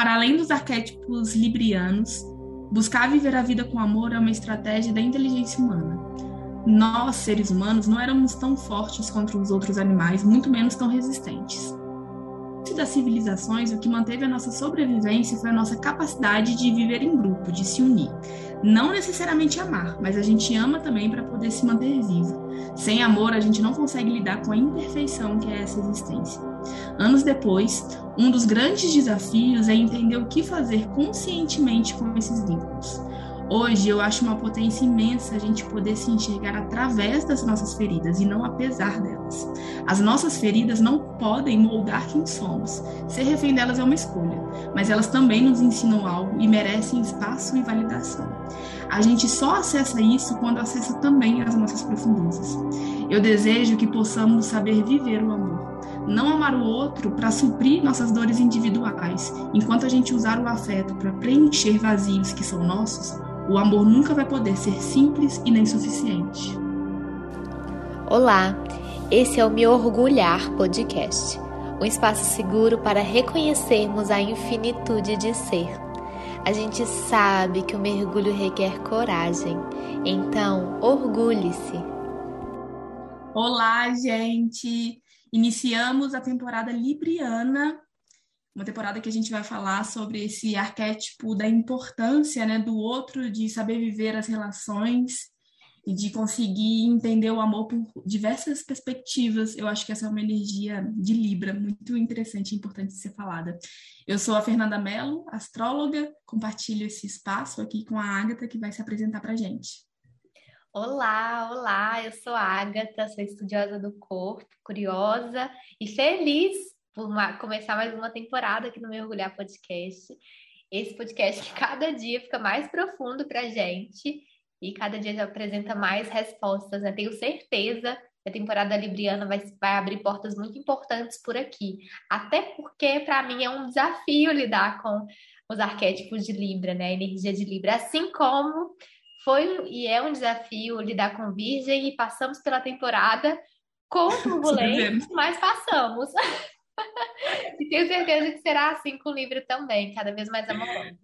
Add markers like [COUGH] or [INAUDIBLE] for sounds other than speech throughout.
Para além dos arquétipos librianos, buscar viver a vida com amor é uma estratégia da inteligência humana. Nós, seres humanos, não éramos tão fortes contra os outros animais, muito menos tão resistentes das civilizações, o que manteve a nossa sobrevivência foi a nossa capacidade de viver em grupo, de se unir. Não necessariamente amar, mas a gente ama também para poder se manter vivo. Sem amor, a gente não consegue lidar com a imperfeição que é essa existência. Anos depois, um dos grandes desafios é entender o que fazer conscientemente com esses vínculos. Hoje eu acho uma potência imensa a gente poder se enxergar através das nossas feridas e não apesar delas. As nossas feridas não podem moldar quem somos. Ser refém delas é uma escolha, mas elas também nos ensinam algo e merecem espaço e validação. A gente só acessa isso quando acessa também as nossas profundezas. Eu desejo que possamos saber viver o amor não amar o outro para suprir nossas dores individuais, enquanto a gente usar o afeto para preencher vazios que são nossos, o amor nunca vai poder ser simples e nem suficiente. Olá, esse é o Me Orgulhar Podcast, um espaço seguro para reconhecermos a infinitude de ser. A gente sabe que o mergulho requer coragem, então orgulhe-se. Olá, gente! Iniciamos a temporada Libriana uma temporada que a gente vai falar sobre esse arquétipo da importância né, do outro, de saber viver as relações e de conseguir entender o amor por diversas perspectivas. Eu acho que essa é uma energia de Libra muito interessante e importante de ser falada. Eu sou a Fernanda Mello, astróloga, compartilho esse espaço aqui com a Ágata, que vai se apresentar para a gente. Olá, olá, eu sou a Agatha, sou estudiosa do corpo, curiosa e feliz uma, começar mais uma temporada aqui no Mergulhar Podcast. Esse podcast que cada dia fica mais profundo para a gente e cada dia já apresenta mais respostas. Né? Tenho certeza que a temporada libriana vai, vai abrir portas muito importantes por aqui. Até porque, para mim, é um desafio lidar com os arquétipos de Libra, né? A energia de Libra. Assim como foi e é um desafio lidar com Virgem e passamos pela temporada com [LAUGHS] turbulência, mas passamos. [LAUGHS] [LAUGHS] e tenho certeza que será assim com o livro também, cada vez mais amorosa.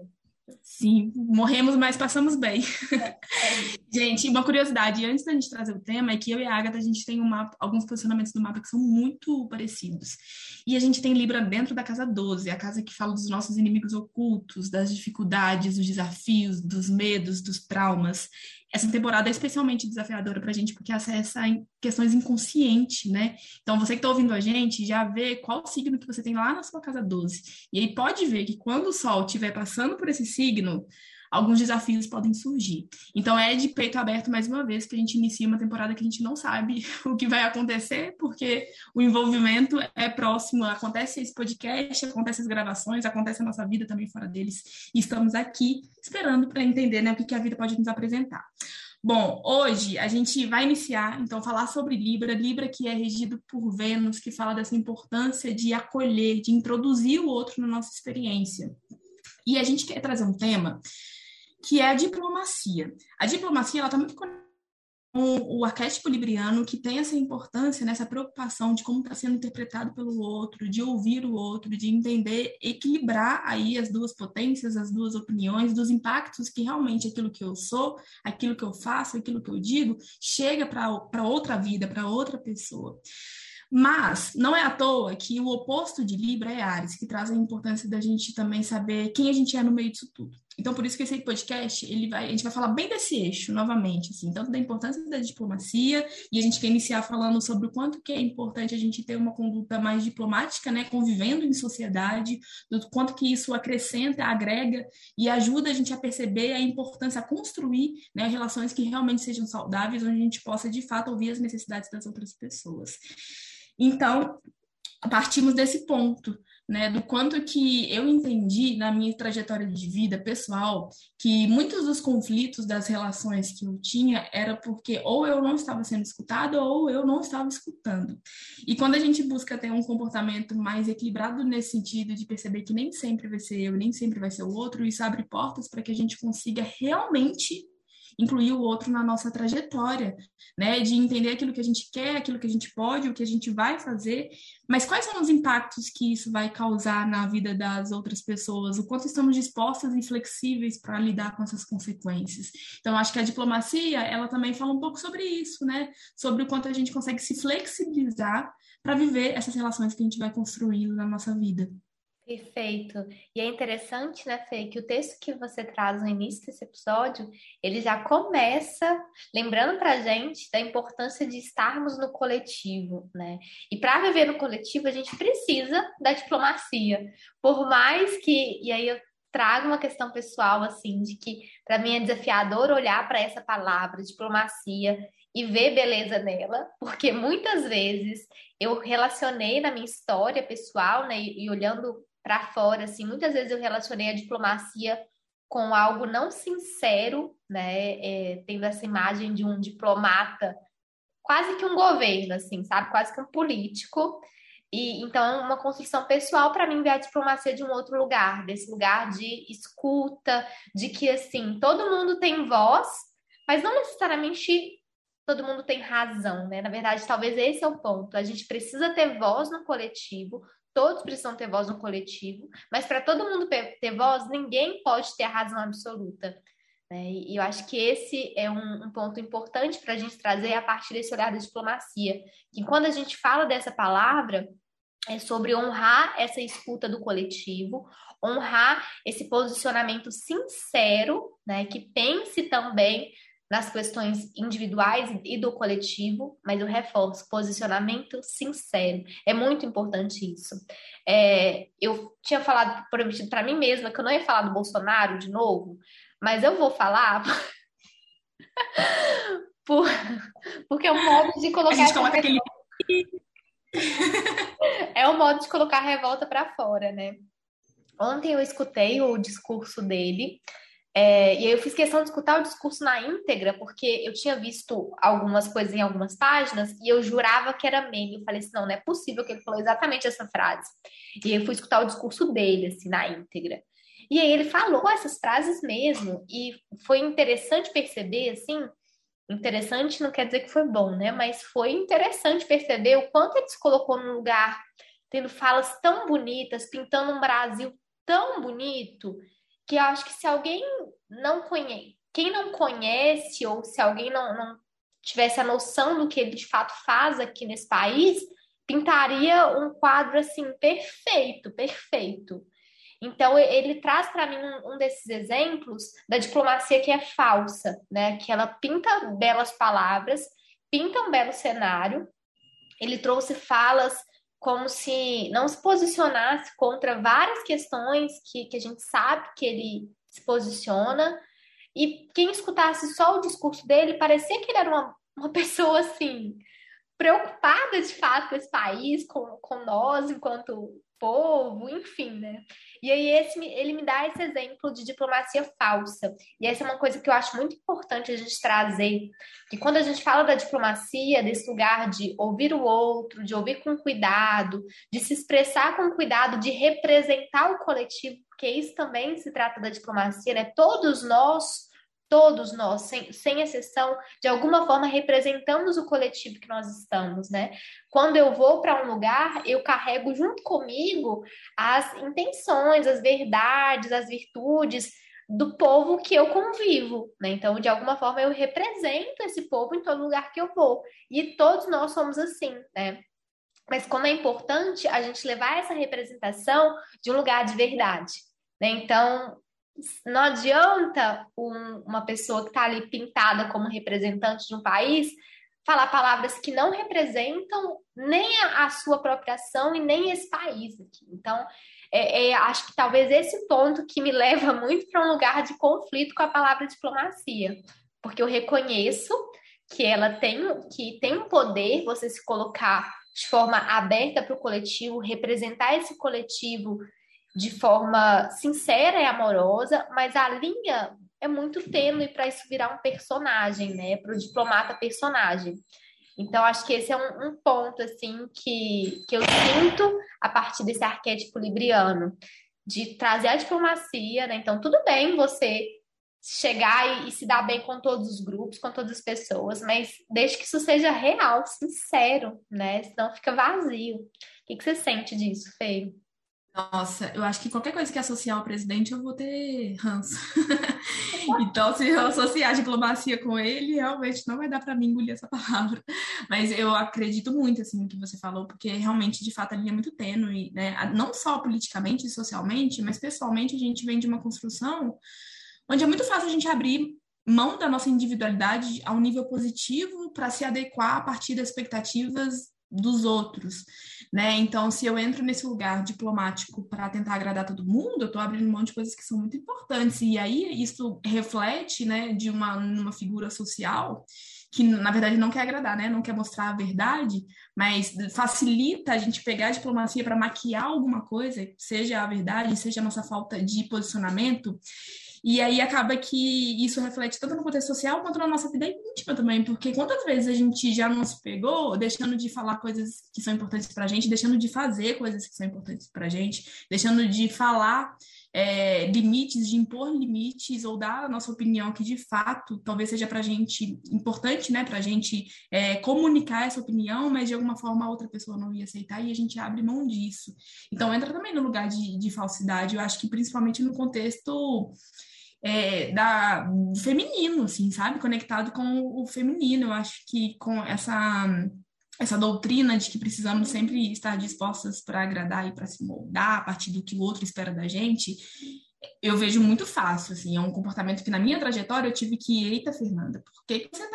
Sim, morremos, mas passamos bem. [LAUGHS] gente, uma curiosidade, antes da gente trazer o tema, é que eu e a Agatha, a gente tem um mapa, alguns posicionamentos do mapa que são muito parecidos. E a gente tem Libra dentro da casa 12, a casa que fala dos nossos inimigos ocultos, das dificuldades, dos desafios, dos medos, dos traumas essa temporada é especialmente desafiadora para a gente, porque acessa em questões inconscientes, né? Então, você que está ouvindo a gente, já vê qual signo que você tem lá na sua casa 12. E aí pode ver que quando o Sol estiver passando por esse signo, alguns desafios podem surgir. Então é de peito aberto mais uma vez que a gente inicia uma temporada que a gente não sabe [LAUGHS] o que vai acontecer, porque o envolvimento é próximo, acontece esse podcast, acontece as gravações, acontece a nossa vida também fora deles. E estamos aqui esperando para entender né, o que a vida pode nos apresentar. Bom, hoje a gente vai iniciar, então, falar sobre Libra, Libra que é regido por Vênus, que fala dessa importância de acolher, de introduzir o outro na nossa experiência. E a gente quer trazer um tema que é a diplomacia. A diplomacia está muito com o arquétipo libriano que tem essa importância, nessa né, preocupação de como está sendo interpretado pelo outro, de ouvir o outro, de entender, equilibrar aí as duas potências, as duas opiniões, dos impactos que realmente aquilo que eu sou, aquilo que eu faço, aquilo que eu digo, chega para outra vida, para outra pessoa. Mas não é à toa que o oposto de Libra é Ares, que traz a importância da gente também saber quem a gente é no meio disso tudo. Então, por isso que esse podcast, ele vai, a gente vai falar bem desse eixo novamente, assim, tanto da importância da diplomacia, e a gente quer iniciar falando sobre o quanto que é importante a gente ter uma conduta mais diplomática, né, convivendo em sociedade, do quanto que isso acrescenta, agrega e ajuda a gente a perceber a importância, a construir, né, relações que realmente sejam saudáveis, onde a gente possa, de fato, ouvir as necessidades das outras pessoas. Então, partimos desse ponto, né, do quanto que eu entendi na minha trajetória de vida pessoal que muitos dos conflitos das relações que eu tinha era porque ou eu não estava sendo escutado ou eu não estava escutando. E quando a gente busca ter um comportamento mais equilibrado nesse sentido de perceber que nem sempre vai ser eu, nem sempre vai ser o outro, isso abre portas para que a gente consiga realmente incluir o outro na nossa trajetória, né? De entender aquilo que a gente quer, aquilo que a gente pode, o que a gente vai fazer, mas quais são os impactos que isso vai causar na vida das outras pessoas? O quanto estamos dispostas e flexíveis para lidar com essas consequências? Então, acho que a diplomacia, ela também fala um pouco sobre isso, né? Sobre o quanto a gente consegue se flexibilizar para viver essas relações que a gente vai construindo na nossa vida. Perfeito. E é interessante, né, Fê, que o texto que você traz no início desse episódio, ele já começa lembrando para gente da importância de estarmos no coletivo, né? E para viver no coletivo, a gente precisa da diplomacia. Por mais que, e aí eu trago uma questão pessoal, assim, de que para mim é desafiador olhar para essa palavra, diplomacia, e ver beleza nela, porque muitas vezes eu relacionei na minha história pessoal, né, e olhando para fora, assim, muitas vezes eu relacionei a diplomacia com algo não sincero, né, é, tendo essa imagem de um diplomata, quase que um governo, assim, sabe, quase que um político. E então uma construção pessoal para mim ver a diplomacia de um outro lugar, desse lugar de escuta, de que assim todo mundo tem voz, mas não necessariamente todo mundo tem razão, né? Na verdade, talvez esse é o ponto. A gente precisa ter voz no coletivo, todos precisam ter voz no coletivo, mas para todo mundo ter voz, ninguém pode ter a razão absoluta. Né? E eu acho que esse é um, um ponto importante para a gente trazer a partir desse olhar da diplomacia. Que quando a gente fala dessa palavra, é sobre honrar essa escuta do coletivo, honrar esse posicionamento sincero, né, que pense também nas questões individuais e do coletivo, mas eu reforço, posicionamento sincero. É muito importante isso. É, eu tinha falado, prometido para mim mesma que eu não ia falar do Bolsonaro de novo, mas eu vou falar [LAUGHS] por, porque é um modo de colocar. A gente coloca aquele... [LAUGHS] é um modo de colocar a revolta para fora, né? Ontem eu escutei o discurso dele é, e aí eu fiz questão de escutar o discurso na íntegra, porque eu tinha visto algumas coisas em algumas páginas e eu jurava que era meme. Eu falei assim, não, não é possível que ele falou exatamente essa frase. E eu fui escutar o discurso dele, assim, na íntegra. E aí ele falou essas frases mesmo. E foi interessante perceber, assim, interessante não quer dizer que foi bom, né? Mas foi interessante perceber o quanto ele se colocou num lugar tendo falas tão bonitas, pintando um Brasil tão bonito que acho que se alguém não conhece, quem não conhece, ou se alguém não, não tivesse a noção do que ele de fato faz aqui nesse país, pintaria um quadro assim perfeito, perfeito. Então ele traz para mim um, um, desses exemplos da diplomacia que é falsa, né? Que ela pinta belas palavras, pinta um belo cenário. Ele trouxe falas como se não se posicionasse contra várias questões que, que a gente sabe que ele se posiciona. E quem escutasse só o discurso dele parecia que ele era uma, uma [LAUGHS] pessoa assim preocupada de fato com esse país, com, com nós enquanto povo, enfim, né? E aí esse, ele me dá esse exemplo de diplomacia falsa. E essa é uma coisa que eu acho muito importante a gente trazer, que quando a gente fala da diplomacia, desse lugar de ouvir o outro, de ouvir com cuidado, de se expressar com cuidado, de representar o coletivo, porque isso também se trata da diplomacia, né? Todos nós todos nós, sem, sem exceção, de alguma forma representamos o coletivo que nós estamos, né? Quando eu vou para um lugar, eu carrego junto comigo as intenções, as verdades, as virtudes do povo que eu convivo, né? Então, de alguma forma, eu represento esse povo em todo lugar que eu vou. E todos nós somos assim, né? Mas como é importante a gente levar essa representação de um lugar de verdade, né? Então, não adianta um, uma pessoa que está ali pintada como representante de um país falar palavras que não representam nem a, a sua própria ação e nem esse país aqui. Então, é, é, acho que talvez esse ponto que me [LAUGHS] leva muito para um lugar de conflito com a palavra diplomacia, porque eu reconheço que ela tem que tem um poder você se colocar de forma aberta para o coletivo, representar esse coletivo de forma sincera e amorosa, mas a linha é muito tênue para isso virar um personagem, né? Para o diplomata personagem. Então, acho que esse é um, um, ponto, assim, que, que eu sinto a partir desse arquétipo libriano, de trazer a diplomacia, né? Então, tudo bem você chegar e, e, se dar bem com todos os grupos, com todas as pessoas, mas desde que isso seja real, sincero, né? Senão fica vazio. O que, que você sente disso, Fê? Nossa, eu acho que qualquer coisa que associar ao presidente eu vou ter ranço. [LAUGHS] então, se eu associar a diplomacia com ele, realmente não vai dar para mim engolir essa palavra. Mas eu acredito muito assim no que você falou, porque realmente, de fato, a linha é muito tênue, né? Não só politicamente e socialmente, mas pessoalmente a gente vem de uma construção onde é muito fácil a gente abrir mão da nossa individualidade a um nível positivo para se adequar a partir das expectativas dos outros, né? Então, se eu entro nesse lugar diplomático para tentar agradar todo mundo, eu estou abrindo mão de coisas que são muito importantes. E aí isso reflete, né, de uma numa figura social que na verdade não quer agradar, né? Não quer mostrar a verdade, mas facilita a gente pegar a diplomacia para maquiar alguma coisa, seja a verdade, seja a nossa falta de posicionamento. E aí acaba que isso reflete tanto no contexto social quanto na nossa vida íntima também, porque quantas vezes a gente já não se pegou deixando de falar coisas que são importantes para a gente, deixando de fazer coisas que são importantes para a gente, deixando de falar é, limites, de impor limites ou dar a nossa opinião que de fato talvez seja para gente importante, né, para gente é, comunicar essa opinião, mas de alguma forma a outra pessoa não ia aceitar e a gente abre mão disso. Então entra também no lugar de, de falsidade, eu acho que principalmente no contexto é, da, feminino, assim, sabe? Conectado com o feminino. Eu acho que com essa essa doutrina de que precisamos sempre estar dispostas para agradar e para se moldar a partir do que o outro espera da gente, eu vejo muito fácil, assim, é um comportamento que na minha trajetória eu tive que, eita, Fernanda, por que, que você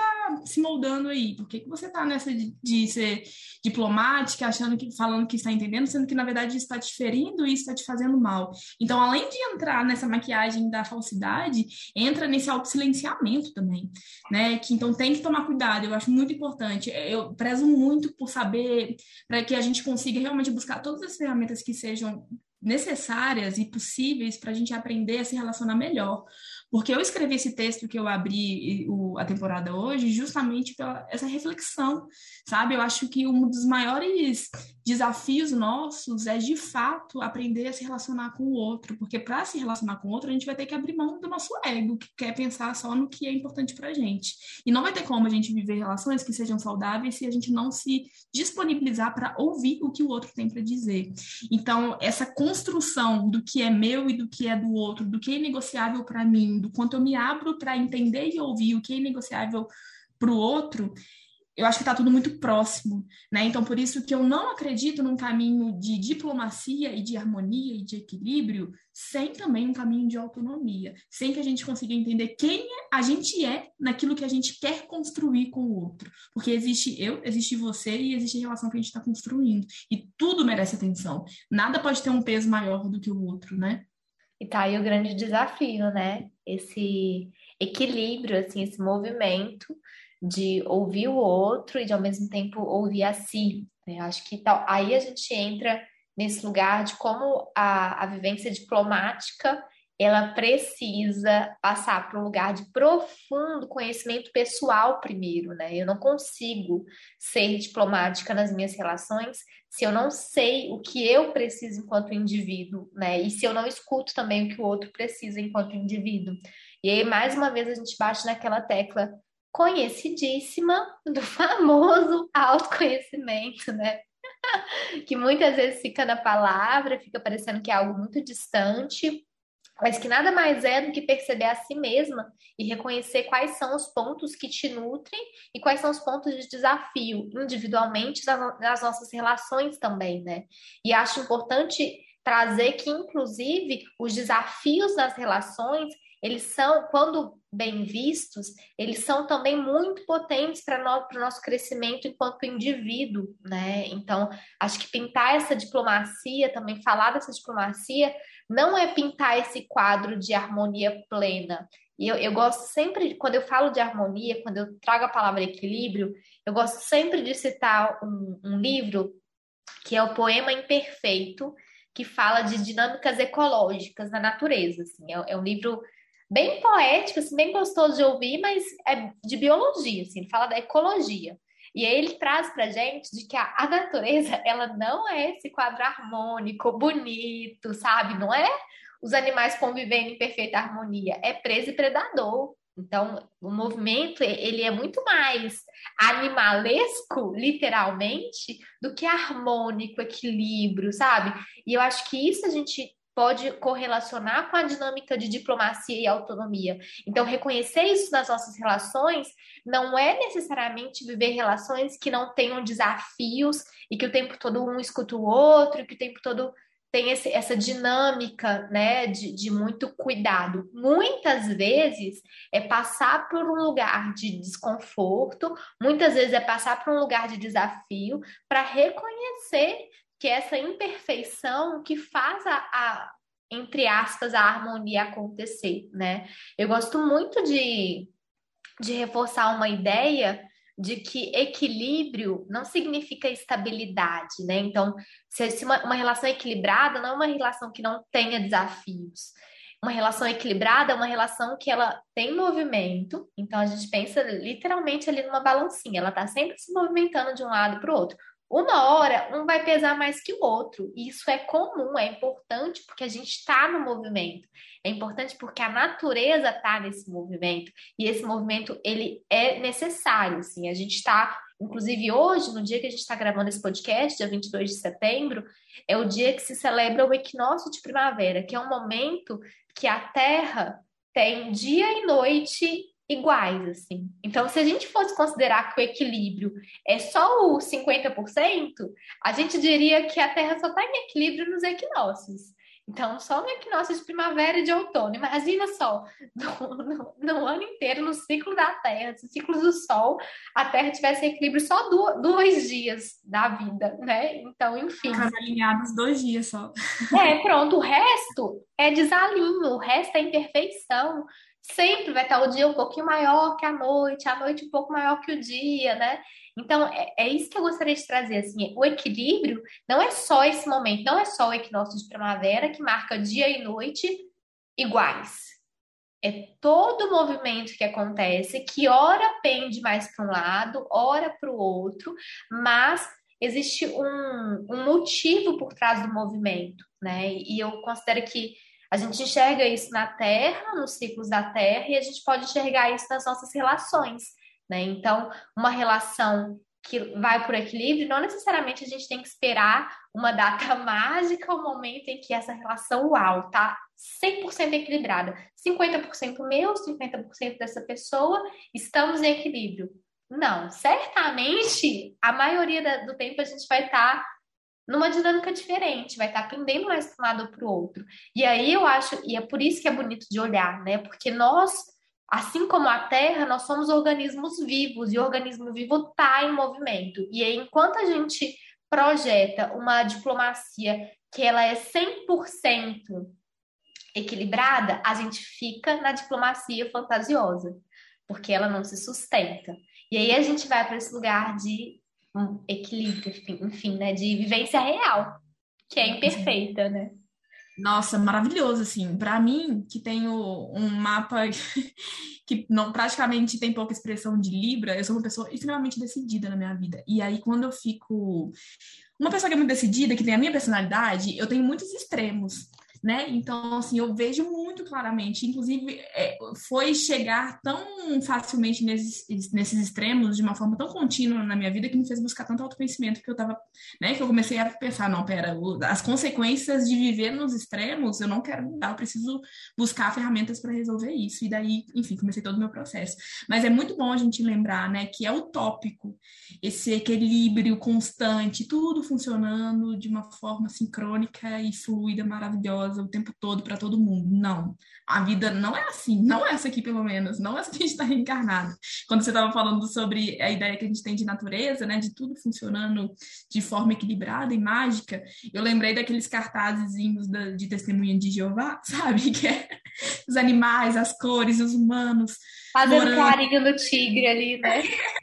se moldando aí? Por que, que você está nessa de, de, ser diplomática, achando que falando que está entendendo, sendo que na verdade está te ferindo e está te fazendo mal? Então, além de entrar nessa maquiagem da falsidade, entra nesse auto-silenciamento também, né? Que então tem que tomar cuidado, eu acho muito importante. Eu prezo muito por saber para que a gente consiga realmente buscar todas as ferramentas que sejam necessárias e possíveis para a gente aprender a se relacionar melhor. Porque eu escrevi esse texto que eu abri o, a temporada hoje justamente pela essa reflexão, sabe? Eu acho que um dos maiores desafios nossos é de fato aprender a se relacionar com o outro, porque para se relacionar com o outro a gente vai ter que abrir mão do nosso ego, que quer pensar só no que é importante para a gente. E não vai ter como a gente viver relações que sejam saudáveis se a gente não se disponibilizar para ouvir o que o outro tem para dizer. Então, essa construção do que é meu e do que é do outro, do que é negociável para mim, do quanto eu me abro para entender e ouvir o que é negociável para o outro, eu acho que está tudo muito próximo, né? Então, por isso que eu não acredito num caminho de diplomacia e de harmonia e de equilíbrio sem também um caminho de autonomia, sem que a gente consiga entender quem a gente é naquilo que a gente quer construir com o outro. Porque existe eu, existe você e existe a relação que a gente está construindo. E tudo merece atenção. Nada pode ter um peso maior do que o outro, né? E tá aí o grande desafio, né? Esse equilíbrio, assim, esse movimento de ouvir o outro e de ao mesmo tempo ouvir a si. Né? Acho que tal, aí a gente entra nesse lugar de como a, a vivência diplomática ela precisa passar para um lugar de profundo conhecimento pessoal primeiro, né? Eu não consigo ser diplomática nas minhas relações se eu não sei o que eu preciso enquanto indivíduo, né? E se eu não escuto também o que o outro precisa enquanto indivíduo. E aí, mais uma vez, a gente bate naquela tecla conhecidíssima do [LAUGHS] famoso autoconhecimento, né? [LAUGHS] que muitas vezes fica na palavra, fica parecendo que é algo muito distante, mas que nada mais é do que perceber a si mesma e reconhecer quais são os pontos que te nutrem e quais são os pontos de desafio individualmente nas nossas relações também, né? E acho importante trazer que, inclusive, os desafios das relações, eles são, quando bem vistos, eles são também muito potentes para o nosso crescimento enquanto indivíduo, né? Então, acho que pintar essa diplomacia, também falar dessa diplomacia, não é pintar esse quadro de harmonia plena. E eu, eu gosto sempre, quando eu falo de harmonia, quando eu trago a palavra equilíbrio, eu gosto sempre de citar um, um livro que é o Poema Imperfeito, que fala de dinâmicas ecológicas na natureza. Assim. É, é um livro bem poético, assim, bem gostoso de ouvir, mas é de biologia, assim, ele fala da ecologia. E aí ele traz pra gente de que a, a natureza, [LAUGHS] ela não é esse quadro harmônico, bonito, sabe? Não é os animais convivendo em perfeita harmonia? É presa e predador. Então, o movimento ele é muito mais animalesco, literalmente, do que harmônico, equilíbrio, sabe? E eu acho que isso a gente pode correlacionar com a dinâmica de diplomacia e autonomia. Então, reconhecer isso nas nossas relações não é necessariamente viver relações que não tenham desafios e que o tempo todo um escuta o outro, que o tempo todo tem esse, essa dinâmica né, de, de muito cuidado. Muitas vezes é passar por um lugar de desconforto, muitas vezes é passar por um lugar de desafio para reconhecer que essa imperfeição que faz a, a, entre aspas, a harmonia acontecer, né? Eu gosto muito de, de reforçar uma ideia de que equilíbrio não significa estabilidade, né? Então, se uma, uma relação equilibrada não é uma relação que não tenha desafios. Uma relação equilibrada é uma relação que ela tem movimento, então a gente pensa literalmente ali numa balancinha, ela está sempre se movimentando de um lado para o outro. Uma hora, um vai pesar mais que o outro. E isso é comum, é importante porque a gente está no movimento. É importante porque a natureza está nesse movimento. E esse movimento, ele é necessário, assim. A gente está, inclusive hoje, no dia que a gente está gravando esse podcast, dia 22 de setembro, é o dia que se celebra o equinócio de primavera, que é um momento que a Terra tem dia e noite iguais, assim. Então, se a gente fosse considerar que o equilíbrio é só o 50%, a gente diria que a Terra só está em equilíbrio nos equinócios. Então, só no equinócio de primavera e de outono. Imagina só, [LAUGHS] no, no, no, ano inteiro, no ciclo da Terra, no ciclo do Sol, a Terra tivesse equilíbrio só do, dois dias da vida, né? Então, enfim. As alinhadas dois dias só. É, pronto. O resto é desalinho, o resto é imperfeição sempre vai estar o dia um pouquinho maior que a noite, a noite um pouco maior que o dia, né? Então, é, é, isso que eu gostaria de trazer, assim, o equilíbrio não é só esse momento, não é só o equinócio de primavera que marca dia e noite iguais. É todo o movimento que acontece, que ora pende mais para um lado, ora para o outro, mas existe um, um motivo por trás do movimento, né? E eu considero que a gente enxerga isso na Terra, nos ciclos da Terra, e a gente pode enxergar isso nas nossas relações, né? Então, uma relação que vai por equilíbrio, não necessariamente a gente tem que esperar uma data [LAUGHS] mágica, o um momento em que essa relação, uau, tá 100% equilibrada. 50% meu, 50% dessa pessoa, estamos em equilíbrio. Não, certamente a maioria do tempo a gente vai estar tá numa dinâmica diferente, vai estar pendendo mais para um lado ou para o outro. E aí eu acho, e é por isso que é bonito de olhar, né? Porque nós, assim como a Terra, nós somos organismos vivos, e o organismo vivo está em movimento. E aí, enquanto a gente projeta uma diplomacia que ela é 100% equilibrada, a gente fica na diplomacia fantasiosa, porque ela não se sustenta. E aí a gente vai para esse lugar de um equilíbrio, enfim, né? De vivência real, que é imperfeita, né? Nossa, maravilhoso, assim. Para mim, que tenho um mapa [LAUGHS] que não praticamente tem pouca expressão de Libra, eu sou uma pessoa extremamente decidida na minha vida. E aí, quando eu fico. Uma pessoa que é muito decidida, que tem a minha personalidade, eu tenho muitos extremos né? Então, assim, eu vejo muito claramente. Inclusive, é, foi chegar tão facilmente nesses, nesses extremos, de uma forma tão contínua na minha vida, que me fez buscar tanto autoconhecimento que eu tava, né? Que eu comecei a pensar, não, pera, as consequências de viver nos extremos, eu não quero mudar, eu preciso buscar ferramentas para resolver isso. E daí, enfim, comecei todo o meu processo. Mas é muito bom a gente lembrar, né, que é utópico esse equilíbrio constante, tudo funcionando de uma forma sincrônica e fluida, maravilhosa maravilhosa o tempo todo para todo mundo. Não. A vida não é assim, não é essa aqui, pelo menos, não é essa que a gente está reencarnado. Quando você estava falando sobre a ideia que a gente tem de natureza, né, de tudo funcionando de forma equilibrada e mágica, eu lembrei daqueles cartazes de testemunha de Jeová, [LAUGHS] sabe? Que é os animais, as cores, os humanos. Fazendo morando... carinho no tigre ali, né? [LAUGHS]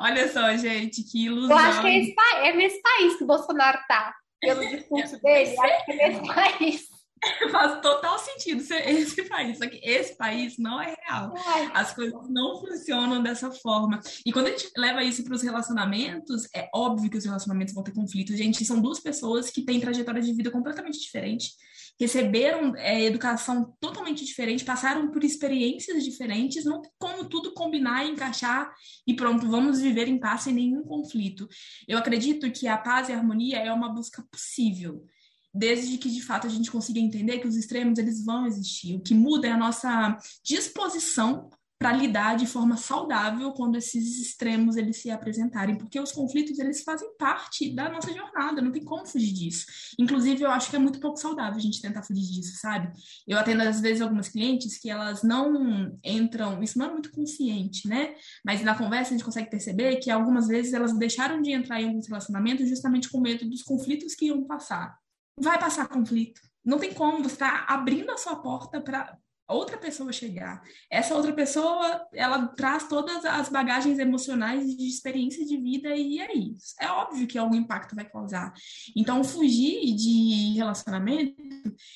Olha só, gente, que ilusão. Eu acho que é, esse, é nesse país que o Bolsonaro tá pelo discurso dele, acho que é nesse país. [LAUGHS] Faz total sentido ser esse país, só que esse país não é real. As coisas não funcionam dessa forma. E quando a gente leva isso para os relacionamentos, é óbvio que os relacionamentos vão ter conflitos. Gente, são duas pessoas que têm trajetórias de vida completamente diferentes, receberam é, educação totalmente diferente, passaram por experiências diferentes, não tem como tudo combinar e encaixar e pronto, vamos viver em paz sem nenhum conflito. Eu acredito que a paz e a harmonia é uma busca possível desde que de fato a gente consiga entender que os extremos eles vão existir. O que muda é a nossa disposição para lidar de forma saudável quando esses extremos eles se apresentarem, porque os conflitos eles fazem parte da nossa jornada, não tem como fugir disso. Inclusive, eu acho que é muito pouco saudável a gente tentar fugir disso, sabe? Eu atendo às vezes algumas clientes que elas não entram, isso não é muito consciente, né? Mas na conversa a gente consegue perceber que algumas vezes elas deixaram de entrar em alguns relacionamentos justamente com medo dos conflitos que iam passar vai passar conflito. Não tem como, você está abrindo a sua porta para outra pessoa chegar. Essa outra pessoa, ela traz todas as bagagens emocionais de experiência de vida e é isso. É óbvio que algum impacto vai causar. Então, fugir de relacionamento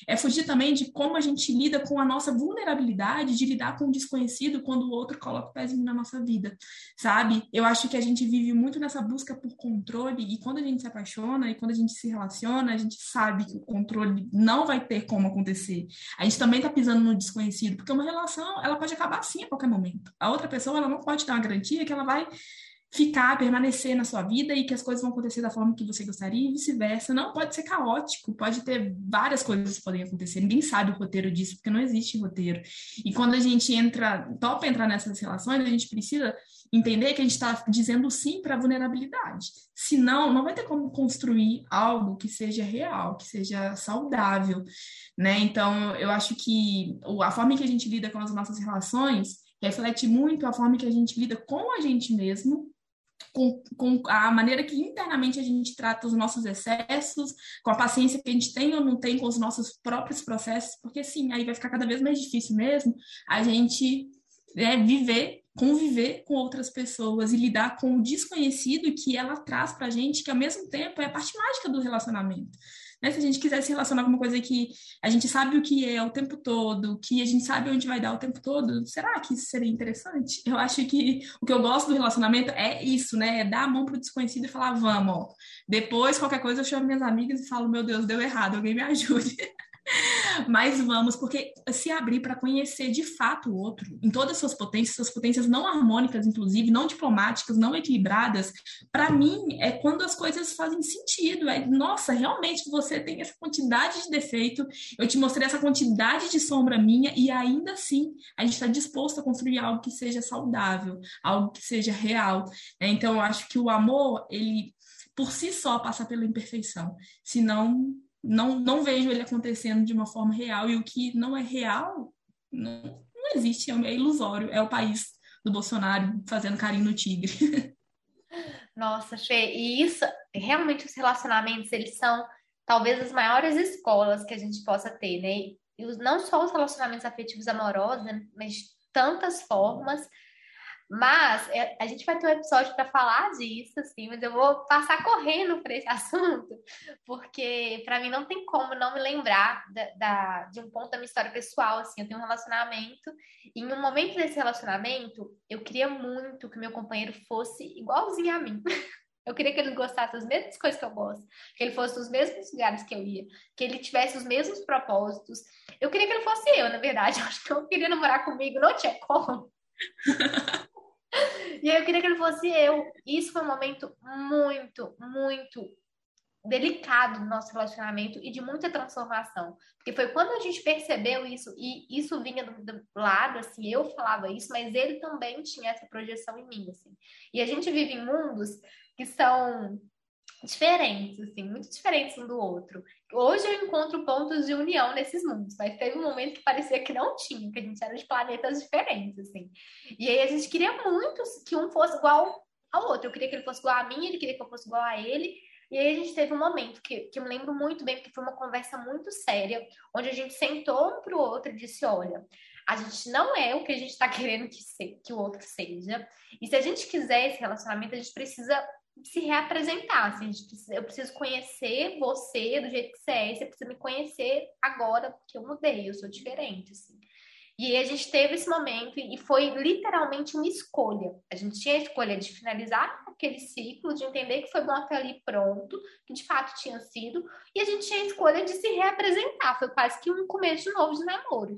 é fugir também de como a gente lida com a nossa vulnerabilidade de lidar com o desconhecido quando o outro coloca o pezinho na nossa vida, sabe? Eu acho que a gente vive muito nessa busca por controle e quando a gente se apaixona e quando a gente se relaciona, a gente sabe que o controle não vai ter como acontecer. A gente também tá pisando no desconhecido porque uma relação, ela pode acabar assim a qualquer momento. A outra pessoa, ela não pode dar uma garantia que ela vai ficar, permanecer na sua vida e que as coisas vão acontecer da forma que você gostaria e vice-versa. Não pode ser caótico, pode ter várias coisas que podem acontecer. Ninguém sabe o roteiro disso, porque não existe roteiro. E quando a gente entra, topa entrar nessas relações, a gente precisa entender que a gente está dizendo sim para a vulnerabilidade. Senão, não vai ter como construir algo que seja real, que seja saudável, né? Então, eu acho que a forma que a gente lida com as nossas relações reflete muito a forma que a gente lida com a gente mesmo com, com, a maneira que internamente a gente trata os nossos excessos, com a paciência que a gente tem ou não tem com os nossos próprios processos, porque sim, aí vai ficar cada vez mais difícil mesmo a gente é, viver conviver com outras pessoas e lidar com o desconhecido que ela traz para a gente, que ao mesmo tempo é a parte mágica do relacionamento. Né? Se a gente quiser se relacionar com uma coisa que a gente sabe o que é o tempo todo, que a gente sabe onde vai dar o tempo todo, será que isso seria interessante? Eu acho que o que eu gosto do relacionamento é isso, né? É dar a mão pro desconhecido e falar, vamos. Depois, qualquer coisa, eu chamo minhas amigas e falo, meu Deus, deu errado, alguém me [LAUGHS] ajude. [LAUGHS] Mas vamos, porque se abrir para conhecer de fato o outro, em todas as suas potências, suas potências não harmônicas, inclusive, não diplomáticas, não equilibradas, para mim é quando as coisas fazem sentido. É, nossa, realmente você tem essa quantidade de defeito, eu te mostrei essa quantidade de sombra minha, e ainda assim a gente está disposto a construir algo que seja saudável, algo que seja real. Né? Então, eu acho que o amor, ele por si só passa pela imperfeição. Senão, não, não vejo ele acontecendo de uma forma real, e o que não é real não, não existe, é, é ilusório, é o país do Bolsonaro fazendo carinho no tigre. [LAUGHS] Nossa, Fê, e isso, realmente os relacionamentos, eles são talvez as maiores escolas que a gente possa ter, né? E não só os relacionamentos afetivos amorosos, né? mas tantas formas mas é, a gente vai ter um episódio para falar disso, assim, mas eu vou passar correndo para esse [LAUGHS] assunto, porque para mim não tem como não me lembrar da, da, de um ponto da minha história pessoal, assim, eu tenho um relacionamento, e em um momento desse relacionamento, eu queria muito que meu companheiro fosse igualzinho a mim. [LAUGHS] Eu queria que ele gostasse das mesmas coisas que eu gosto, que ele fosse dos mesmos lugares que eu ia, que ele tivesse os mesmos propósitos. Eu queria que ele fosse eu, na verdade. [LAUGHS] Eu acho que eu queria namorar comigo, não tinha como. E aí eu queria que ele fosse eu. Isso foi um momento muito, muito delicado do nosso relacionamento e de muita transformação. Porque foi quando a gente percebeu isso, e isso vinha do, do, lado, assim, eu falava isso, mas ele também tinha essa projeção em mim, assim. E a gente vive em mundos que são diferentes, assim, muito diferentes um do outro. Hoje eu encontro pontos de união nesses mundos, mas teve um momento que parecia que não tinha, que a gente era de planetas diferentes, assim. E aí a gente queria muito que um fosse igual ao outro. Eu queria que ele fosse igual a mim, ele queria que eu fosse igual a ele. E aí a gente teve um momento que, que eu me lembro muito bem, porque foi uma conversa muito séria, onde a gente sentou um pro outro e disse, olha, a gente não é o que a gente está querendo que, se, que o outro seja. E se a gente quiser esse relacionamento, a gente precisa se reapresentar. Assim, eu preciso conhecer você do jeito que você é, você precisa me conhecer agora, porque eu mudei, eu sou diferente. Assim. E a gente teve esse momento e foi literalmente uma escolha. A gente tinha a escolha de finalizar aquele ciclo, de entender que foi bom até ali pronto, que de fato tinha sido, e a gente tinha a escolha de se reapresentar. Foi quase que um começo novo de namoro.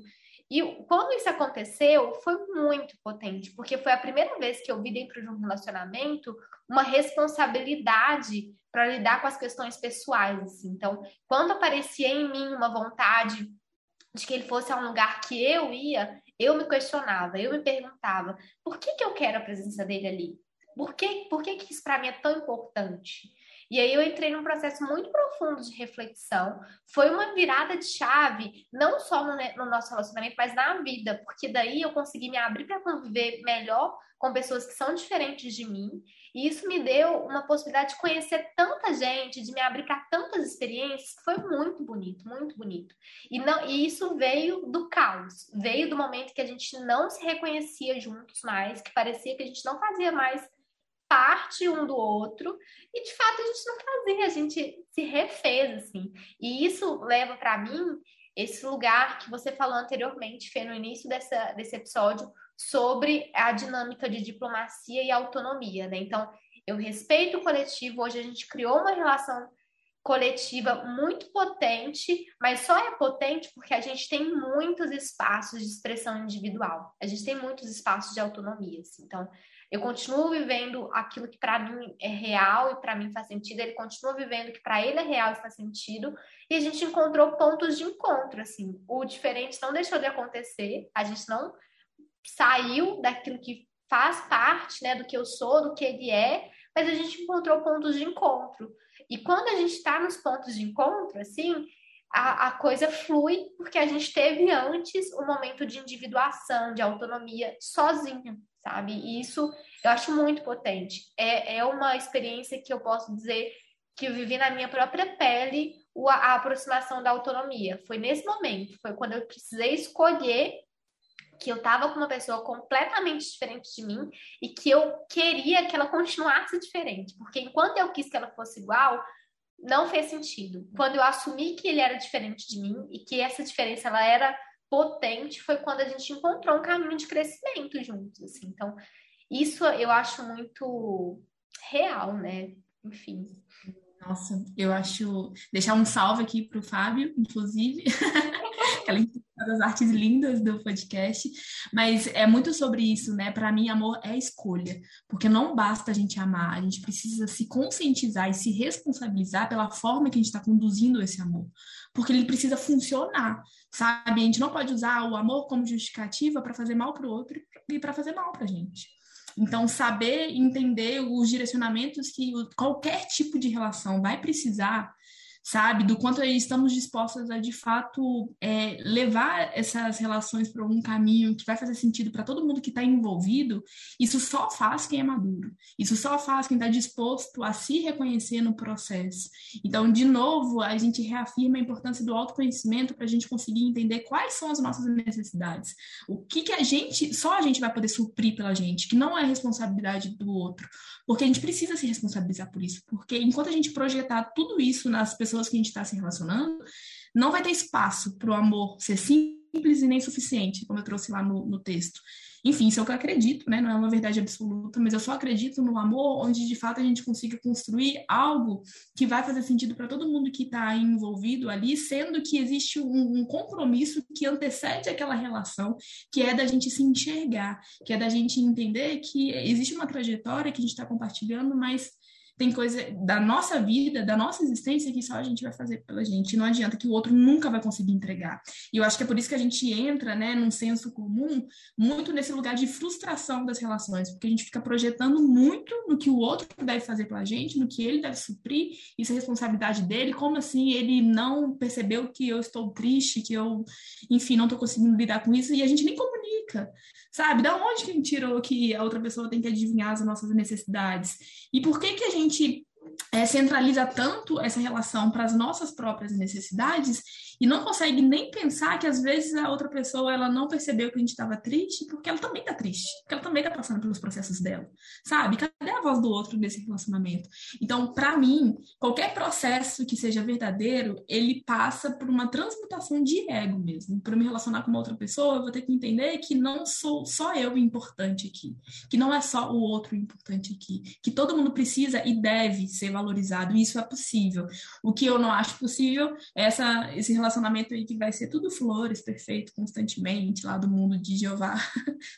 E quando isso aconteceu, foi muito potente, porque foi a primeira vez que eu vi dentro de um relacionamento uma responsabilidade para lidar com as questões pessoais. Assim. Então, quando aparecia em mim uma vontade de que ele fosse a um lugar que eu ia, eu me questionava, eu me perguntava, por que, que eu quero a presença dele ali? Por que, por que, que isso para mim é tão importante? E aí eu entrei num processo muito profundo de reflexão. Foi uma virada de chave, não só no, no nosso relacionamento, mas na vida, porque daí eu consegui me abrir para conviver melhor com pessoas que são diferentes de mim. E isso me deu uma possibilidade de conhecer tanta gente, de me abrir para tantas experiências, foi muito bonito, muito bonito. E, não, e isso veio do caos, veio do momento que a gente não se reconhecia juntos mais, que parecia que a gente não fazia mais parte um do outro e de fato a gente não fazia, a gente se refez assim. E isso leva para mim esse lugar que você falou anteriormente, Fê, no início dessa, desse episódio, sobre a dinâmica de diplomacia e autonomia, né? Então, eu respeito o coletivo, hoje a gente criou uma relação coletiva muito potente, mas só é potente porque a gente tem muitos espaços de expressão individual, a gente tem muitos espaços de autonomia. Assim. Então, eu continuo vivendo aquilo que para mim é real e para mim faz sentido, ele continua vivendo o que para ele é real e faz sentido, e a gente encontrou pontos de encontro, assim. O diferente não deixou de acontecer, a gente não saiu daquilo que faz parte, né, do que eu sou, do que ele é, mas a gente encontrou pontos de encontro. E quando a gente está nos pontos de encontro, assim, a, a, coisa flui porque a gente teve antes um momento de individuação, de autonomia sozinho sabe? E isso eu acho muito potente. É, é uma experiência que eu posso dizer que eu vivi na minha própria pele a, aproximação da autonomia. Foi nesse momento, foi quando eu precisei escolher que eu estava com uma pessoa completamente diferente de mim e que eu queria que ela continuasse diferente, porque enquanto eu quis que ela fosse igual, não fez sentido. Quando eu assumi que ele era diferente de mim e que essa diferença ela era potente foi quando a gente encontrou um caminho de crescimento juntos, assim. Então, isso eu acho muito real, né? Enfim. Nossa, eu acho. Deixar um salve aqui para o Fábio, inclusive. [LAUGHS] Aquela das artes lindas do podcast, mas é muito sobre isso, né? Para mim, amor é escolha, porque não basta a gente amar, a gente precisa se conscientizar e se responsabilizar pela forma que a gente está conduzindo esse amor, porque ele precisa funcionar, sabe? A gente não pode usar o amor como justificativa para fazer mal para o outro e para fazer mal para a gente. Então, saber entender os direcionamentos que qualquer tipo de relação vai precisar sabe? Do quanto estamos dispostas a, de fato, é, levar essas relações para um caminho que vai fazer sentido para todo mundo que está envolvido, isso só faz quem é maduro. Isso só faz quem está disposto a se reconhecer no processo. Então, de novo, a gente reafirma a importância do autoconhecimento para a gente conseguir entender quais são as nossas necessidades. O que, que a gente, só a gente vai poder suprir pela gente, que não é responsabilidade do outro. Porque a gente precisa se responsabilizar por isso. Porque enquanto a gente projetar tudo isso nas pessoas que a gente está se relacionando, não vai ter espaço para o amor ser simples e nem suficiente, como eu trouxe lá no, no texto. Enfim, isso é o que eu acredito, né? Não é uma verdade absoluta, mas eu só acredito no amor onde de fato a gente consiga construir algo que vai fazer sentido para todo mundo que está envolvido ali, sendo que existe um, um, compromisso que antecede aquela relação, que é da gente se enxergar, que é da gente entender que existe uma trajetória que a gente está compartilhando, mas tem coisa da nossa vida, da nossa existência que só a gente vai fazer pela gente. Não adianta que o outro nunca vai conseguir entregar. E eu acho que é por isso que a gente entra, né, num senso comum, muito nesse lugar de frustração das relações, porque a gente fica projetando muito no que o outro deve fazer pela gente, no que ele deve suprir, isso é responsabilidade dele. Como assim ele não percebeu que eu estou triste, que eu, enfim, não estou conseguindo lidar com isso e a gente nem comunica, sabe? Da onde que a gente tirou que a outra pessoa tem que adivinhar as nossas necessidades? E por que que a gente é, centraliza tanto essa relação para as nossas próprias necessidades e não consegue nem pensar que às vezes a outra pessoa ela não percebeu que a gente estava triste porque ela também está triste, porque ela também está passando pelos processos dela, sabe? Cadê a voz do outro nesse relacionamento? Então, para mim, qualquer processo que seja verdadeiro, ele passa por uma transmutação de ego mesmo. Para me relacionar com uma outra pessoa, eu vou ter que entender que não sou só eu importante aqui, que não é só o outro importante aqui, que todo mundo precisa e deve ser valorizado, e isso é possível. O que eu não acho possível é essa, esse relacionamento aí que vai ser tudo flores, perfeito, constantemente, lá do mundo de Jeová.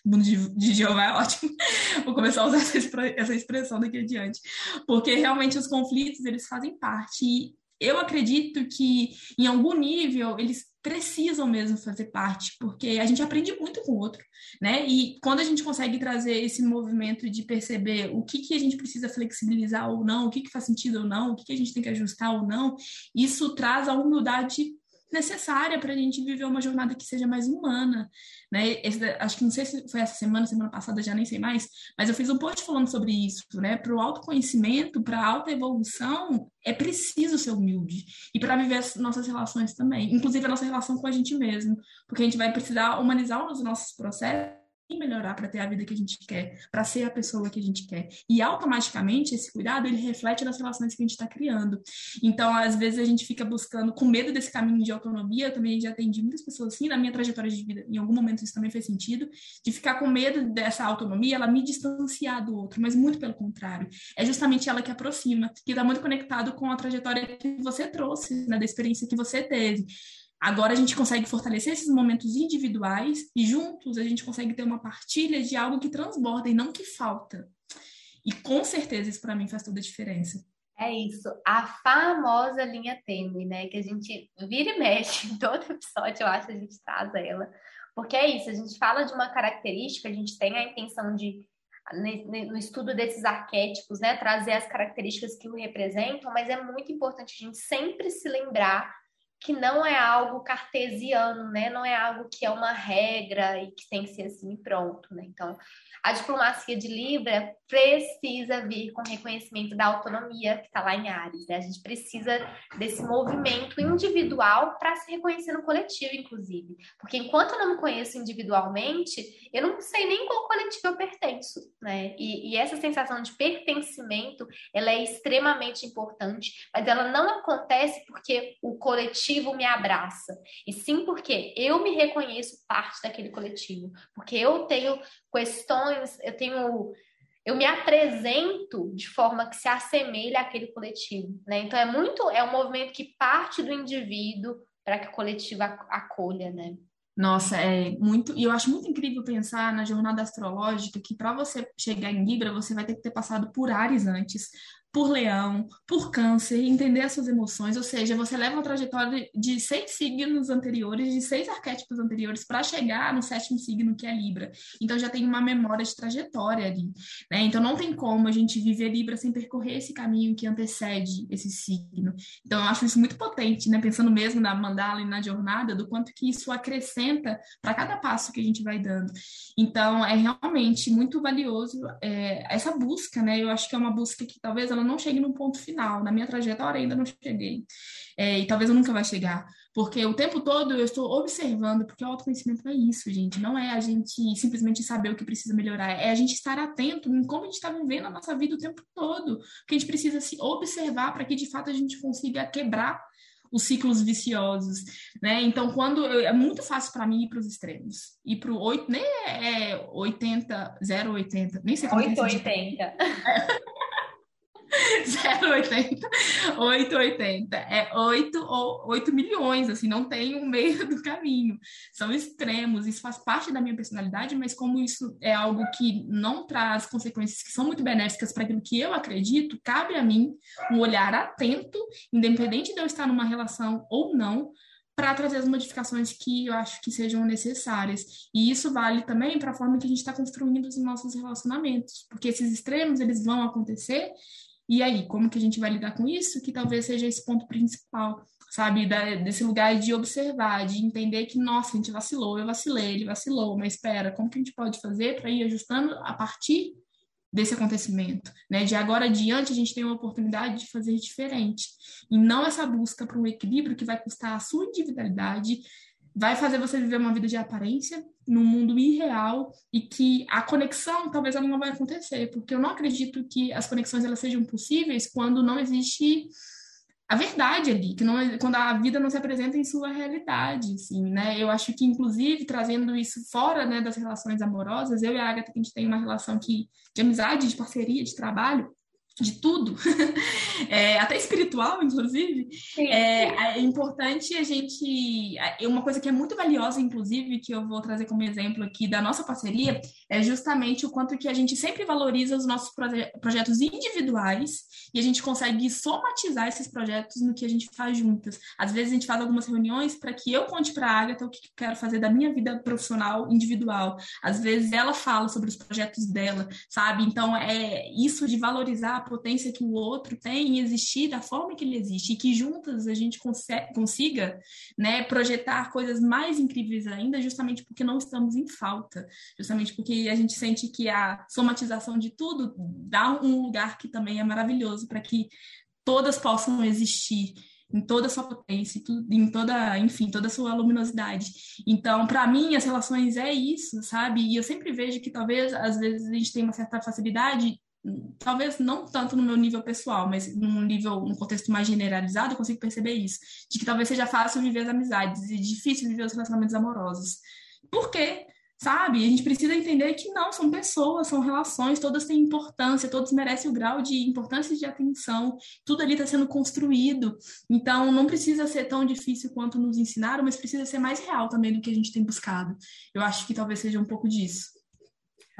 o [LAUGHS] mundo de, Jeová é ótimo. [LAUGHS] Vou começar a usar essa expressão daqui adiante. Porque realmente os conflitos, eles fazem parte. E eu acredito que, em algum nível, eles precisam mesmo fazer parte, porque a gente aprende muito com o outro, né? E quando a gente consegue trazer esse movimento de perceber o que, que a gente precisa flexibilizar ou não, o que, que faz sentido ou não, o que, que a gente tem que ajustar ou não, isso traz a humildade necessária para a gente viver uma jornada que seja mais humana, né? Esse, acho que não sei se foi essa semana, semana passada, já nem sei mais, mas eu fiz um post falando sobre isso, né? Para o autoconhecimento, para a alta evolução, é preciso ser humilde e para viver as nossas relações também, inclusive a nossa relação com a gente mesmo, porque a gente vai precisar humanizar os nossos processos melhorar para ter a vida que a gente quer, para ser a pessoa que a gente quer. E automaticamente esse cuidado ele reflete nas relações que a gente está criando. Então, às vezes a gente fica buscando com medo desse caminho de autonomia. Eu também já atendi muitas pessoas assim na minha trajetória de vida. Em algum momento isso também fez sentido de ficar com medo dessa autonomia, ela me distanciar do outro, mas muito pelo contrário. É justamente ela que aproxima, que está muito conectado com a trajetória que você trouxe, né, da experiência que você teve. Agora a gente consegue fortalecer esses momentos individuais e juntos a gente consegue ter uma partilha de algo que transborda e não que falta. E com certeza isso para mim faz toda a diferença. É isso, a famosa linha tênue, né? Que a gente vira e mexe em todo episódio, eu acho a gente traz ela. Porque é isso, a gente fala de uma característica, a gente tem a intenção de, no estudo desses arquétipos, né, trazer as características que o representam, mas é muito importante a gente sempre se lembrar que não é algo cartesiano, né? Não é algo que é uma regra e que tem que ser assim pronto, né? Então, a diplomacia de Libra precisa vir com reconhecimento da autonomia que está lá em Ares. Né? A gente precisa desse movimento individual para se reconhecer no coletivo, inclusive. Porque enquanto eu não me conheço individualmente, eu não sei nem qual coletivo eu pertenço. Né? E, e essa sensação de pertencimento ela é extremamente importante, mas ela não acontece porque o coletivo me abraça, e sim porque eu me reconheço parte daquele coletivo, porque eu tenho questões, eu tenho eu me apresento de forma que se assemelha àquele coletivo, né? Então é muito é um movimento que parte do indivíduo para que o coletivo acolha, né? Nossa, é muito. E eu acho muito incrível pensar na jornada astrológica que para você chegar em Libra, você vai ter que ter passado por Ares antes, por leão, por câncer, entender as suas emoções, ou seja, você leva uma trajetória de seis signos anteriores, de seis arquétipos anteriores, para chegar no sétimo signo, que é Libra. Então já tem uma memória de trajetória ali. Né? Então não tem como a gente viver Libra sem percorrer esse caminho que antecede esse signo. Então eu acho isso muito potente, né? pensando mesmo na mandala e na jornada, do quanto que isso acrescenta para cada passo que a gente vai dando. Então é realmente muito valioso é, essa busca, né? Eu acho que é uma busca que talvez ela ela não chegue no ponto final. Na minha trajetória ainda não cheguei. É, e talvez eu nunca vai chegar. Porque o tempo todo eu estou observando, porque o autoconhecimento é isso, gente. Não é a gente simplesmente saber o que precisa melhorar, é a gente estar atento em como a gente está vivendo a nossa vida o tempo todo. Porque a gente precisa se observar para que de fato a gente consiga quebrar os ciclos viciosos, né? Então, quando eu, é muito fácil para mim ir para os extremos. Ir para o 8, nem é 80, 080, nem sei como 880. É 0,80, 8,80. É 8 ou 8 milhões, assim, não tem um meio do caminho. São extremos, isso faz parte da minha personalidade, mas como isso é algo que não traz consequências que são muito benéficas para aquilo que eu acredito, cabe a mim um olhar atento, independente de eu estar numa relação ou não, para trazer as modificações que eu acho que sejam necessárias. E isso vale também para a forma que a gente está construindo os nossos relacionamentos, porque esses extremos eles vão acontecer e aí, como que a gente vai lidar com isso? Que talvez seja esse ponto principal, sabe? Da, desse lugar de observar, de entender que, nossa, a gente vacilou, eu vacilei, ele vacilou, mas espera, como que a gente pode fazer para ir ajustando a partir desse acontecimento, né? De agora adiante a gente tem uma oportunidade de fazer diferente e não essa busca para um equilíbrio que vai custar a sua individualidade, vai fazer você viver uma vida de aparência num mundo irreal e que a conexão talvez ela não vai acontecer, porque eu não acredito que as conexões elas sejam possíveis quando não existe a verdade ali, que não é, quando a vida não se apresenta em sua realidade, assim, né? Eu acho que, inclusive, trazendo isso fora, né, das relações amorosas, eu e a Agatha, a gente tem uma relação que, de amizade, de parceria, de trabalho, de tudo, [LAUGHS] é, até espiritual, inclusive, é, é, importante a gente. É, uma coisa que é muito valiosa, inclusive, que eu vou trazer como exemplo aqui da nossa parceria, é justamente o quanto que a gente sempre valoriza os nossos proje projetos individuais e a gente consegue somatizar esses projetos no que a gente faz juntas. Às vezes a gente faz algumas reuniões para que eu conte para a Agatha o que eu quero fazer da minha vida profissional individual. Às vezes ela fala sobre os projetos dela, sabe? Então, é isso de valorizar potência que o outro tem e existir da forma que ele existe, e que juntas a gente consiga né, projetar coisas mais incríveis ainda, justamente porque não estamos em falta, justamente porque a gente sente que a somatização de tudo dá um lugar que também é maravilhoso para que todas possam existir em toda a sua potência, em toda, enfim, toda a sua luminosidade. Então, para mim, as relações é isso, sabe? E eu sempre vejo que talvez às vezes a gente tem uma certa facilidade talvez não tanto no meu nível pessoal, mas num nível, num contexto mais generalizado, eu consigo perceber isso, de que talvez seja fácil viver as amizades e difícil viver os relacionamentos amorosos. Por quê? Sabe? A gente precisa entender que não, são pessoas, são relações, todas têm importância, todos merecem o grau de importância e de atenção, tudo ali está sendo construído. Então, não precisa ser tão difícil quanto nos ensinaram, mas precisa ser mais real também do que a gente tem buscado. Eu acho que talvez seja um pouco disso.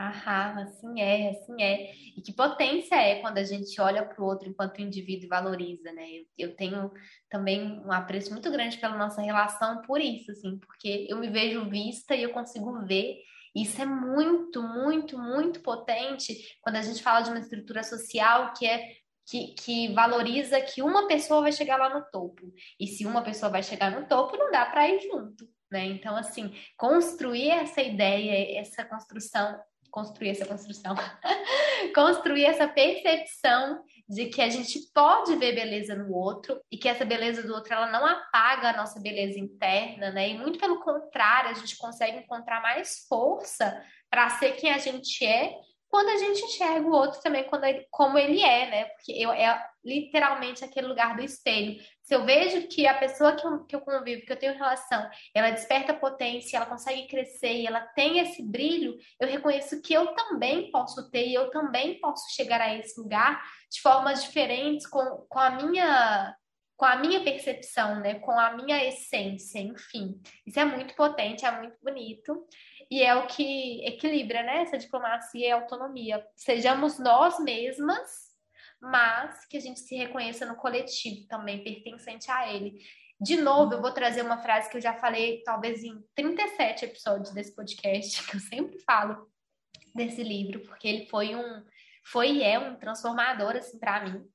Aham, assim é, assim é. E que potência é quando a gente olha para o outro enquanto indivíduo e valoriza, né? Eu, tenho também um apreço muito grande pela nossa relação por isso, assim, porque eu me vejo vista e eu consigo ver. Isso é muito, muito, muito potente quando a gente fala de uma estrutura social que é que, que, valoriza que uma pessoa vai chegar lá no topo. E se uma pessoa vai chegar no topo, não dá para ir junto. Né? Então, assim, construir essa ideia, essa construção construir essa construção, [LAUGHS] construir essa percepção de que a gente pode ver beleza no outro e que essa beleza do outro ela não apaga a nossa beleza interna, né? E muito pelo contrário, a gente consegue encontrar mais força para ser quem a gente é quando a gente enxerga o outro também quando ele, como ele é, né? Porque eu, é literalmente aquele lugar do espelho. Se eu vejo que a pessoa que eu, que eu convivo, que eu tenho relação, ela desperta potência, ela consegue crescer e ela tem esse brilho, eu reconheço que eu também posso ter e eu também posso chegar a esse lugar de formas diferentes, com, com a minha com a minha percepção, né, com a minha essência, enfim. Isso é muito potente, é muito bonito. E é o que equilibra, né? Essa diplomacia e autonomia. Sejamos nós mesmas, mas que a gente se reconheça no coletivo também, pertencente a ele. De novo, eu vou trazer uma frase que eu já falei, talvez em 37 episódios desse podcast, [LAUGHS] que eu sempre falo desse livro, porque ele foi um, foi e é um transformador, assim, para mim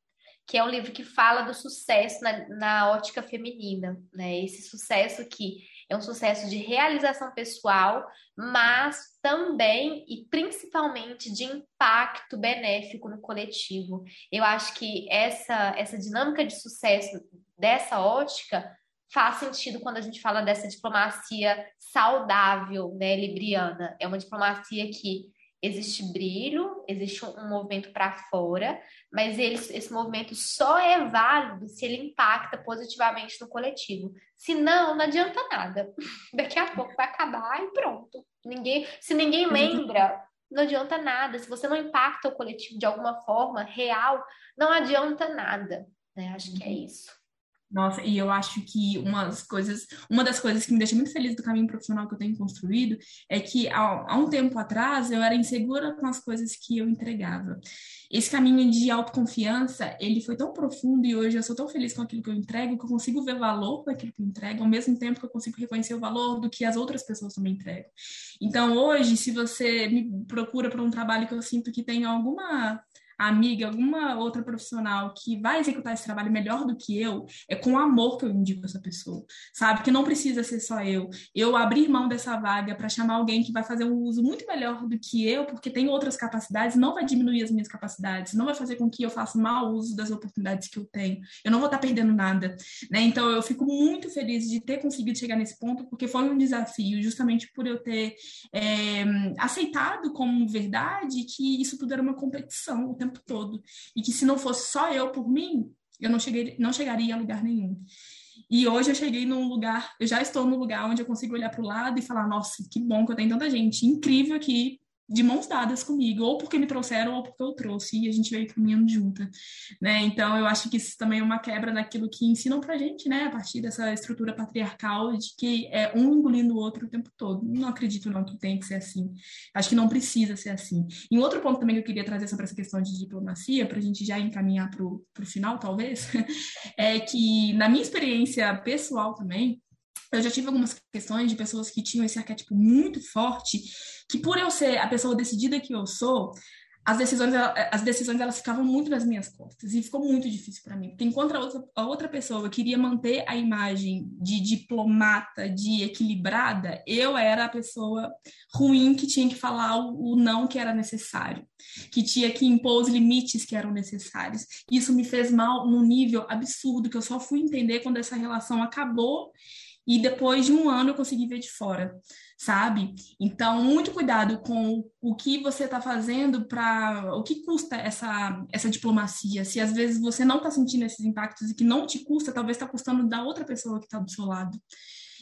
que é um livro que fala do sucesso na, na ótica feminina, né? Esse sucesso que é um sucesso de realização pessoal, mas também e principalmente de impacto benéfico no coletivo. Eu acho que essa, essa dinâmica de sucesso dessa ótica faz sentido quando a gente fala dessa diplomacia saudável, né, libriana. É uma diplomacia que existe brilho, existe um, movimento para fora, mas ele, esse movimento só é válido se ele impacta positivamente no coletivo. Se não, não adianta nada. [LAUGHS] Daqui a pouco vai acabar e pronto. Ninguém, se ninguém lembra, não adianta nada. Se você não impacta o coletivo de alguma forma real, não adianta nada. Né? Acho que é uhum. isso. Nossa, e eu acho que umas coisas, uma das coisas que me deixa muito feliz do caminho profissional que eu tenho construído é que há, há um tempo atrás eu era insegura com as coisas que eu entregava. Esse caminho de autoconfiança, ele foi tão profundo e hoje eu sou tão feliz com aquilo que eu entrego que eu consigo ver valor naquilo que eu entrego, ao mesmo tempo que eu consigo reconhecer o valor do que as outras pessoas também entregam. Então, hoje, se você me procura para um trabalho que eu sinto que tem alguma amiga, alguma outra profissional que vai executar esse trabalho melhor do que eu, é com amor que eu indico essa pessoa, sabe? Que não precisa ser só eu. Eu abrir mão dessa vaga para chamar alguém que vai fazer um uso muito melhor do que eu, porque tem outras capacidades, não vai diminuir as minhas capacidades, não vai fazer com que eu faça mau uso das oportunidades que eu tenho. Eu não vou estar tá perdendo nada, né? Então eu fico muito feliz de ter conseguido chegar nesse ponto, porque foi um desafio, justamente por eu ter é, aceitado como verdade que isso tudo era uma competição o tempo todo. E que se não fosse só eu por mim, eu não, cheguei, não chegaria a lugar nenhum. E hoje eu cheguei num lugar, eu já estou num lugar onde eu consigo olhar para o lado e falar: nossa, que bom que eu tenho tanta gente incrível aqui de mãos dadas comigo, ou porque me trouxeram, ou porque eu trouxe, e a gente veio caminhando junta, né? Então, eu acho que isso também é uma quebra naquilo que ensinam pra gente, né? A partir dessa estrutura patriarcal de que é um engolindo o outro o tempo todo. Não acredito não que tem que ser assim. Acho que não precisa ser assim. E um outro ponto também que eu queria trazer sobre essa questão de diplomacia, pra gente já encaminhar pro, pro final, talvez, [LAUGHS] é que na minha experiência pessoal também, eu já tive algumas questões de pessoas que tinham esse arquétipo muito forte, que por eu ser a pessoa decidida que eu sou, as decisões, as decisões elas ficavam muito nas minhas costas e ficou muito difícil para mim. Porque enquanto a outra, a outra pessoa queria manter a imagem de diplomata, de equilibrada, eu era a pessoa ruim que tinha que falar o, o não que era necessário, que tinha que impor os limites que eram necessários. Isso me fez mal num nível absurdo que eu só fui entender quando essa relação acabou e depois de um ano eu consegui ver de fora, sabe? Então, muito cuidado com o que você está fazendo para. O que custa essa, essa diplomacia? Se às vezes você não está sentindo esses impactos e que não te custa, talvez está custando da outra pessoa que está do seu lado.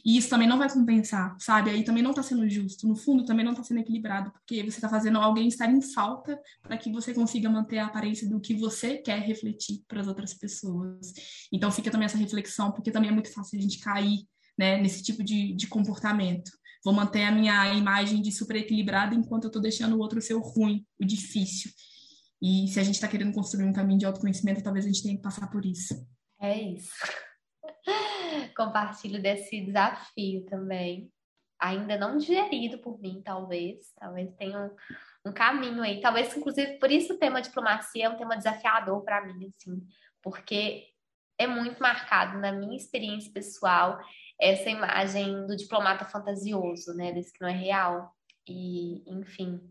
E isso também não vai compensar, sabe? Aí também não está sendo justo. No fundo, também não está sendo equilibrado, porque você está fazendo alguém estar em falta para que você consiga manter a aparência do que você quer refletir para as outras pessoas. Então fica também essa reflexão, porque também é muito fácil a gente cair né, nesse tipo de, de comportamento. Vou manter a minha imagem de super equilibrada enquanto eu estou deixando o outro ser o ruim, o difícil. E se a gente está querendo construir um caminho de autoconhecimento, talvez a gente tenha que passar por isso. É isso. [LAUGHS] Compartilho desse desafio também. Ainda não digerido por mim, talvez. Talvez tenha um, um caminho aí. Talvez, inclusive, por isso o tema diplomacia é um tema desafiador para mim, assim. Porque é muito marcado na minha experiência pessoal essa imagem do diplomata fantasioso, né? Desse que não é real. E, enfim,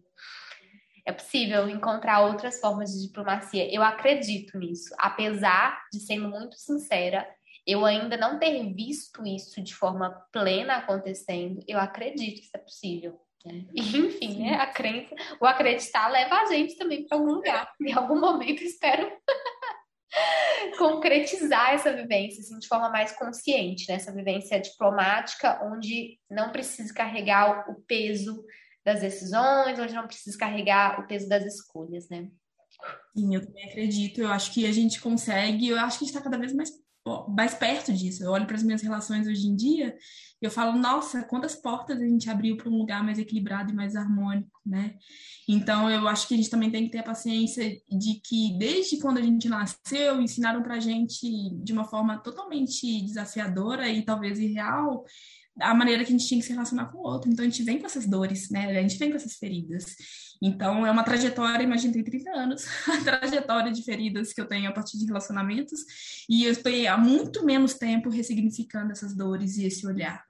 é possível encontrar outras formas de diplomacia. Eu acredito nisso, apesar de sendo muito sincera, eu ainda não ter visto isso de forma plena acontecendo. Eu acredito que isso é possível. Né? E, enfim, né? A crença, o acreditar leva a gente também para algum lugar. Em algum momento, espero [LAUGHS] concretizar essa vivência assim, de forma mais consciente, né? essa vivência diplomática, onde não precisa carregar o peso das decisões, onde não precisa carregar o peso das escolhas, né? Sim, eu também acredito. Eu acho que a gente consegue, eu acho que a gente está cada vez mais mais perto disso. Eu olho para as minhas relações hoje em dia e eu falo, nossa, quantas portas a gente abriu para um lugar mais equilibrado e mais harmônico, né? Então, eu acho que a gente também tem que ter a paciência de que, desde quando a gente nasceu, ensinaram para a gente de uma forma totalmente desafiadora e talvez irreal a maneira que a gente tinha que se relacionar com o outro. Então, a gente vem com essas dores, né? A gente vem com essas feridas. Então, é uma trajetória, imagina, tem 30 anos, [LAUGHS] a trajetória de feridas que eu tenho a partir de relacionamentos, e eu estou há muito menos tempo ressignificando essas dores e esse olhar.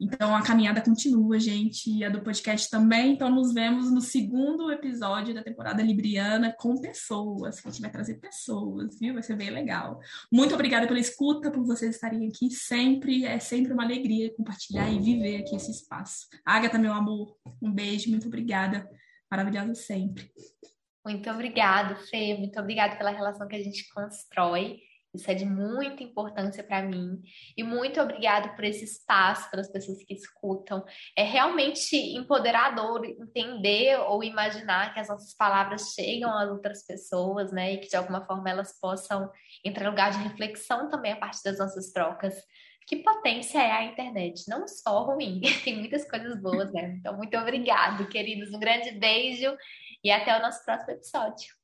Então, a caminhada continua, gente, e a do podcast também. Então, nos vemos no segundo episódio da temporada Libriana com pessoas. A gente vai trazer pessoas, viu? Vai ser bem legal. Muito obrigada pela escuta, por vocês estarem aqui sempre. É sempre uma alegria compartilhar e viver aqui esse espaço. Agatha, meu amor, um beijo, muito obrigada maravilhosa sempre. Muito obrigada, Fê. Muito obrigada pela relação que a gente constrói. Isso é de muita importância para mim. E muito obrigado por esse espaço, pelas pessoas que escutam. É realmente empoderador entender ou imaginar que as nossas palavras chegam às outras pessoas, né? E que de alguma forma elas possam entrar em lugar de reflexão também a partir das nossas trocas que potência é a internet. Não só ruim, [LAUGHS] tem muitas coisas boas, né? Então, muito obrigado, queridos. Um grande beijo e até o nosso próximo episódio.